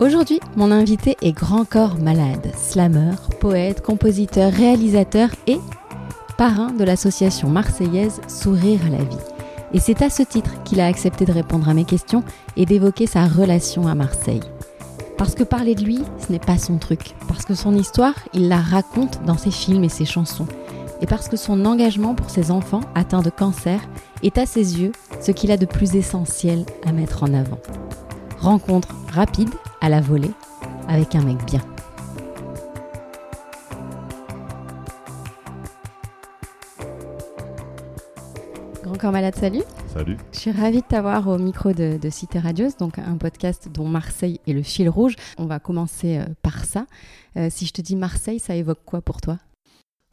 Aujourd'hui, mon invité est Grand Corps Malade, slammer, poète, compositeur, réalisateur et parrain de l'association marseillaise Sourire à la vie. Et c'est à ce titre qu'il a accepté de répondre à mes questions et d'évoquer sa relation à Marseille. Parce que parler de lui, ce n'est pas son truc. Parce que son histoire, il la raconte dans ses films et ses chansons. Et parce que son engagement pour ses enfants atteints de cancer est à ses yeux ce qu'il a de plus essentiel à mettre en avant. Rencontre rapide à la volée avec un mec bien. Grand Corps Malade, salut. Salut. Je suis ravie de t'avoir au micro de, Cité Radieuse, donc un podcast dont Marseille est le fil rouge. On va commencer euh, par ça. Euh, si je te dis Marseille, ça évoque quoi pour toi?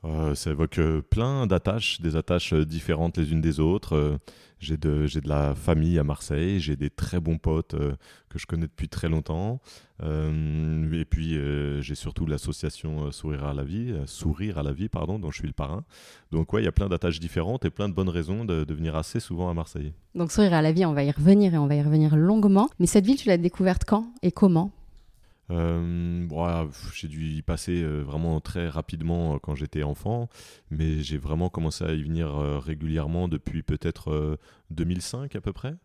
Euh, ça évoque plein d'attaches, des attaches différentes les unes des autres. J'ai de, la famille à Marseille, j'ai des très bons potes euh, que je connais depuis très longtemps. Euh, et puis euh, j'ai surtout l'association Sourire à la vie, Sourire à la vie, pardon, dont je suis le parrain. Donc ouais, il y a plein d'attaches différentes et plein de bonnes raisons de, de, venir assez souvent à Marseille. Donc Sourire à la vie, on va y revenir et on va y revenir longuement. Mais cette ville, tu l'as découverte quand et comment? Euh, j'ai dû y passer euh, vraiment très rapidement euh, quand j'étais enfant, mais j'ai vraiment commencé à y venir régulièrement depuis peut-être 2005 à peu près.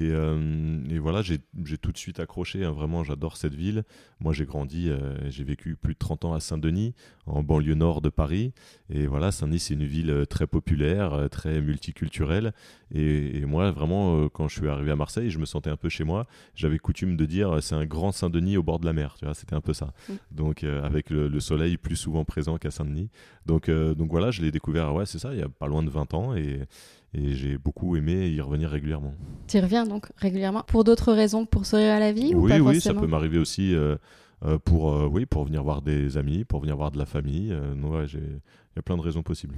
Euh, et, voilà, j'ai tout de suite accroché. Hein, vraiment, j'adore cette ville. Moi, j'ai grandi, euh, j'ai vécu plus de 30 ans à Saint-Denis, en banlieue nord de Paris. Et voilà, Saint-Denis, c'est une ville euh, très populaire, très multiculturelle. Et, moi, vraiment, quand je suis arrivé à Marseille, je me sentais un peu chez moi. J'avais coutume de dire, c'est un grand Saint-Denis au bord de la mer. Tu vois, c'était un peu ça. Mm. Donc, avec le, soleil plus souvent présent qu'à Saint-Denis. Donc, donc voilà, je l'ai découvert, ouais, c'est ça, il y a pas loin de 20 ans. Et, et j'ai beaucoup aimé y revenir régulièrement. Tu y reviens donc régulièrement pour d'autres raisons que pour sourire à la vie Oui, ou pas oui, ça peut m'arriver aussi euh, euh, pour, euh, oui, pour venir voir des amis, pour venir voir de la famille. il y a plein de raisons possibles.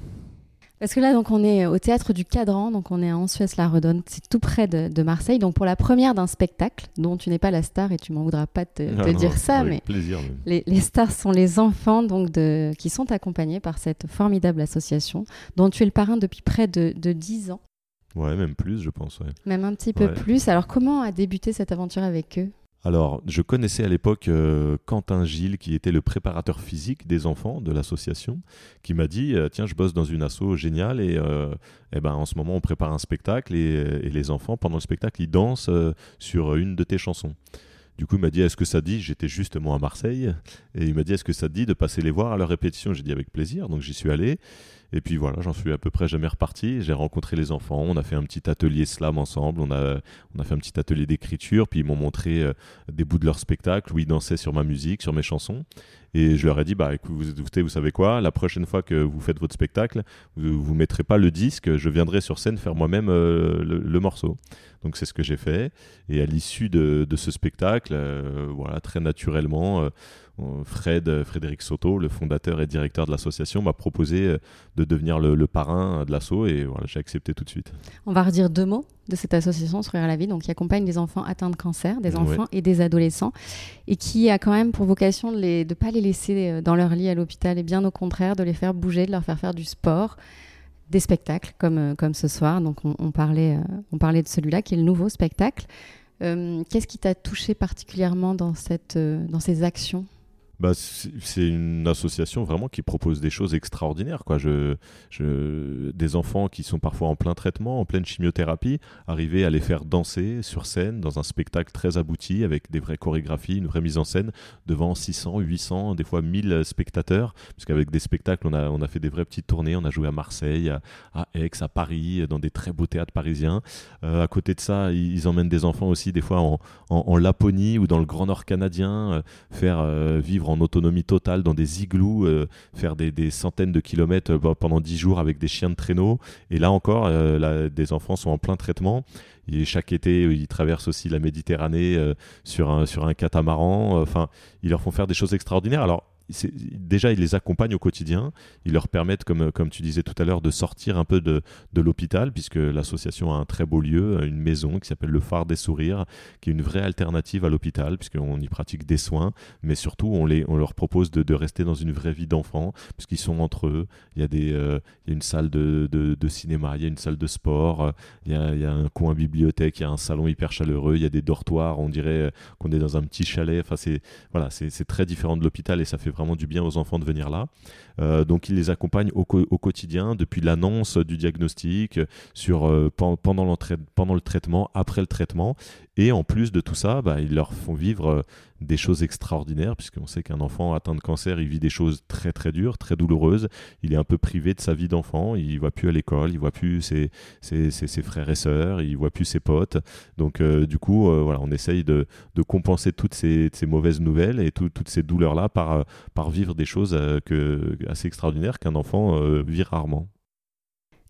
Parce que là, donc, on est au théâtre du Cadran, donc on est à Ansuès-la-Redonne, c'est tout près de, Marseille. Donc, pour la première d'un spectacle, dont tu n'es pas la star et tu m'en voudras pas te, ah dire ça, mais plaisir, les, stars sont les enfants donc de, qui sont accompagnés par cette formidable association, dont tu es le parrain depuis près de, de 10 ans. Ouais, même plus, je pense. Même un petit peu plus. Alors, comment a débuté cette aventure avec eux? Alors, je connaissais à l'époque euh, Quentin Gilles, qui était le préparateur physique des enfants de l'association, qui m'a dit euh, Tiens, je bosse dans une asso géniale et, euh, eh ben, en ce moment, on prépare un spectacle et, et les enfants, pendant le spectacle, ils dansent sur une de tes chansons. Du coup, il m'a dit Est-ce que ça dit J'étais justement à Marseille? Et il m'a dit Est-ce que ça dit de passer les voir à leur répétition? J'ai dit Avec plaisir. Donc, j'y suis allé. Et puis voilà, j'en suis à peu près jamais reparti. J'ai rencontré les enfants, on a fait un petit atelier slam ensemble, on a, on a fait un petit atelier d'écriture, puis ils m'ont montré euh, des bouts de leur spectacle où ils dansaient sur ma musique, sur mes chansons. Et je leur ai dit, bah écoutez, vous savez quoi, la prochaine fois que vous faites votre spectacle, vous ne mettrez pas le disque, je viendrai sur scène faire moi-même euh, le, morceau. Donc c'est ce que j'ai fait. Et à l'issue de, ce spectacle, euh, voilà, très naturellement, Fred, Frédéric Soto, le fondateur et directeur de l'association, m'a proposé euh, de devenir le, parrain de l'asso et voilà, j'ai accepté tout de suite. On va redire deux mots de cette association Sourire à la vie, donc qui accompagne des enfants atteints de cancer, des enfants et des adolescents, et qui a quand même pour vocation de ne pas les laisser euh, dans leur lit à l'hôpital, et bien au contraire de les faire bouger, de leur faire faire du sport, des spectacles comme, euh, comme ce soir. Donc on, parlait, on parlait de celui-là qui est le nouveau spectacle. Qu'est-ce qui t'a touché particulièrement dans, cette, dans ces actions? Bah, c'est une association vraiment qui propose des choses extraordinaires. Quoi. Je, je, des enfants qui sont parfois en plein traitement, en pleine chimiothérapie, arriver à les faire danser sur scène dans un spectacle très abouti avec des vraies chorégraphies, une vraie mise en scène devant 600, 800, des fois 1000 spectateurs. Puisqu'avec des spectacles, on a, on a fait des vraies petites tournées. On a joué à Marseille, à, Aix, à Paris, dans des très beaux théâtres parisiens. Euh, à côté de ça, ils, emmènent des enfants aussi, des fois en, en, Laponie ou dans le Grand Nord canadien, euh, faire euh, vivre en autonomie totale dans des igloos, faire des, centaines de kilomètres pendant dix jours avec des chiens de traîneau. Et là encore, des enfants sont en plein traitement. Et chaque été, ils traversent aussi la Méditerranée sur, un, sur un catamaran. Enfin, ils leur font faire des choses extraordinaires. Alors, déjà, ils les accompagnent au quotidien. Ils leur permettent, comme, comme tu disais tout à l'heure, de sortir un peu de, de l'hôpital, puisque l'association a un très beau lieu, une maison qui s'appelle le Phare des Sourires, qui est une vraie alternative à l'hôpital, puisqu'on y pratique des soins, mais surtout, on, les, on leur propose de, de rester dans une vraie vie d'enfant, puisqu'ils sont entre eux. Il y a, des, euh, il y a une salle de, de, cinéma, il y a une salle de sport, il y a, il y a un coin bibliothèque, il y a un salon hyper chaleureux, il y a des dortoirs, on dirait qu'on est dans un petit chalet. Enfin, c'est voilà, c'est très différent de l'hôpital et ça fait vraiment du bien aux enfants de venir là. Euh, donc il les accompagne au, quotidien depuis l'annonce du diagnostic, sur, euh, pendant, le traitement, après le traitement. Et en plus de tout ça, bah, ils leur font vivre euh, des choses extraordinaires, puisqu'on sait qu'un enfant atteint de cancer, il vit des choses très très dures, très douloureuses. Il est un peu privé de sa vie d'enfant, il ne va plus à l'école, il voit plus ses, ses, frères et sœurs, il voit plus ses potes. Donc du coup, voilà, on essaye de, compenser toutes ces, mauvaises nouvelles et toutes ces douleurs-là par, par vivre des choses assez extraordinaire qu'un enfant euh, vit rarement.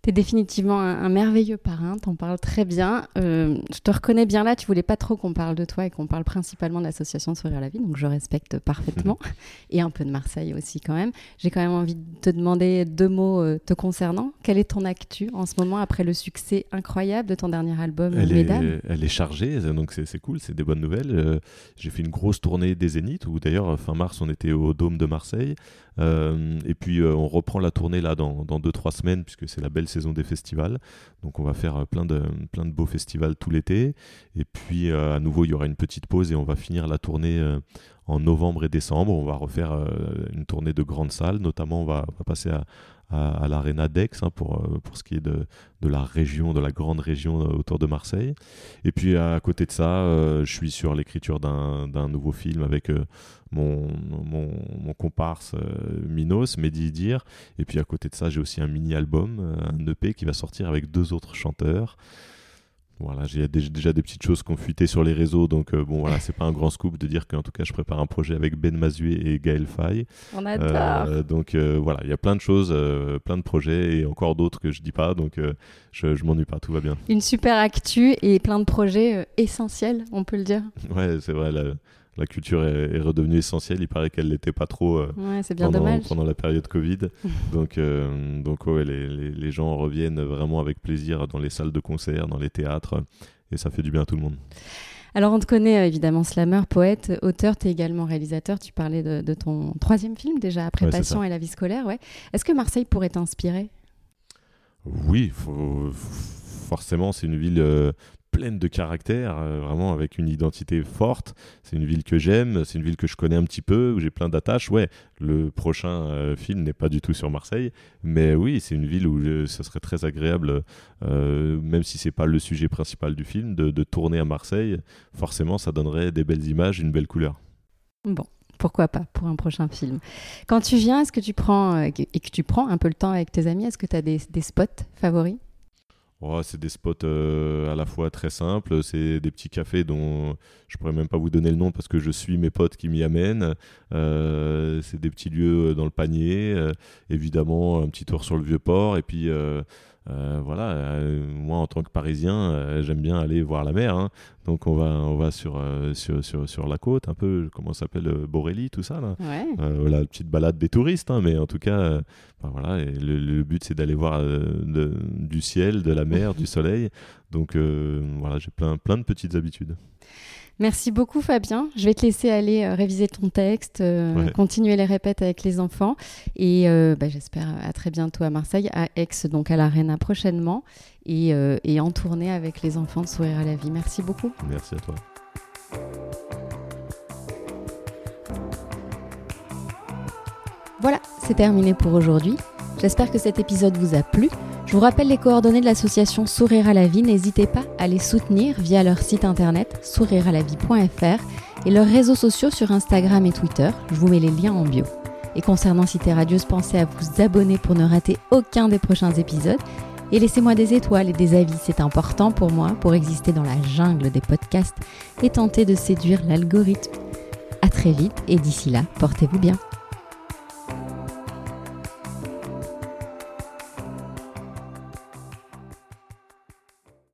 Tu es définitivement un, merveilleux parrain, t'en parles très bien. Euh, je te reconnais bien là, tu voulais pas trop qu'on parle de toi et qu'on parle principalement de l'association Sourire à la vie, donc je respecte parfaitement. et un peu de Marseille aussi quand même. J'ai quand même envie de te demander deux mots euh, te concernant. Quelle est ton actu en ce moment après le succès incroyable de ton dernier album Elle, est, elle est chargée, donc c'est cool, c'est des bonnes nouvelles. J'ai fait une grosse tournée des Zéniths, où d'ailleurs fin mars on était au Dôme de Marseille. Euh, et puis euh, on reprend la tournée là dans 2-3 semaines puisque c'est la belle saison des festivals. Donc on va faire euh, plein de, plein de beaux festivals tout l'été. Et puis à nouveau il y aura une petite pause et on va finir la tournée en novembre et décembre. On va refaire une tournée de grandes salles. Notamment on va passer à, à, l'Arena d'Aix hein, pour, pour ce qui est de, de, la région, de la grande région autour de Marseille. Et puis à côté de ça, je suis sur l'écriture d'un nouveau film avec mon, mon, comparse euh, Minos, Mehdi Dir. Et puis à côté de ça, j'ai aussi un mini-album, euh, un EP qui va sortir avec deux autres chanteurs. Voilà, j'ai déjà des petites choses confutées sur les réseaux, donc euh, bon voilà, c'est pas un grand scoop de dire qu'en tout cas je prépare un projet avec Ben Mazué et Gaël Faye. On adore. donc voilà, il y a plein de choses, plein de projets et encore d'autres que je dis pas, donc je, je m'ennuie pas, tout va bien. Une super actu et plein de projets essentiels, on peut le dire. Ouais, c'est vrai la culture est, redevenue essentielle. Il paraît qu'elle l'était pas trop euh, pendant, la période Covid. donc, euh, donc les, les, les, gens reviennent vraiment avec plaisir dans les salles de concert, dans les théâtres, et ça fait du bien à tout le monde. Alors, on te connaît euh, évidemment slammer, poète, auteur, tu es également réalisateur. Tu parlais de, ton troisième film déjà, Après Passion et la vie scolaire. Ouais. Est-ce que Marseille pourrait t'inspirer? Oui, forcément, c'est une ville pleine de caractère, euh, vraiment avec une identité forte. C'est une ville que j'aime, c'est une ville que je connais un petit peu, où j'ai plein d'attaches. Ouais, le prochain euh, film n'est pas du tout sur Marseille, mais oui, c'est une ville où ça serait très agréable, euh, même si c'est pas le sujet principal du film, de, de tourner à Marseille. Forcément, ça donnerait des belles images, une belle couleur. Bon, pourquoi pas pour un prochain film. Quand tu viens, est-ce que tu prends et que tu prends un peu le temps avec tes amis, est-ce que tu as des, des, spots favoris? Oh, c'est des spots euh, à la fois très simples, c'est des petits cafés dont je pourrais même pas vous donner le nom parce que je suis mes potes qui m'y amènent. Euh, c'est des petits lieux dans le panier, euh, évidemment un petit tour sur le vieux port et puis euh, voilà, euh, moi en tant que Parisien, euh, j'aime bien aller voir la mer. Hein. Donc on va, on va sur, sur, sur, sur, la côte, un peu, comment ça s'appelle, Borély, tout ça. Là. Ouais. petite balade des touristes, hein, mais en tout cas, ben voilà, et le, but c'est d'aller voir du ciel, de la mer, du soleil. Donc voilà, j'ai plein, plein de petites habitudes. Merci beaucoup Fabien. Je vais te laisser aller euh, réviser ton texte, euh, continuer les répètes avec les enfants et euh, bah, j'espère à très bientôt à Marseille, à Aix, donc à l'Arena prochainement et, et en tournée avec les enfants de Sourire à la vie. Merci beaucoup. Merci à toi. Voilà, c'est terminé pour aujourd'hui. J'espère que cet épisode vous a plu. Je vous rappelle les coordonnées de l'association Sourire à la vie. N'hésitez pas à les soutenir via leur site internet sourirealavie.fr et leurs réseaux sociaux sur Instagram et Twitter. Je vous mets les liens en bio. Et concernant Cité Radieuse, pensez à vous abonner pour ne rater aucun des prochains épisodes. Et laissez-moi des étoiles et des avis, c'est important pour moi pour exister dans la jungle des podcasts et tenter de séduire l'algorithme. À très vite et d'ici là, portez-vous bien.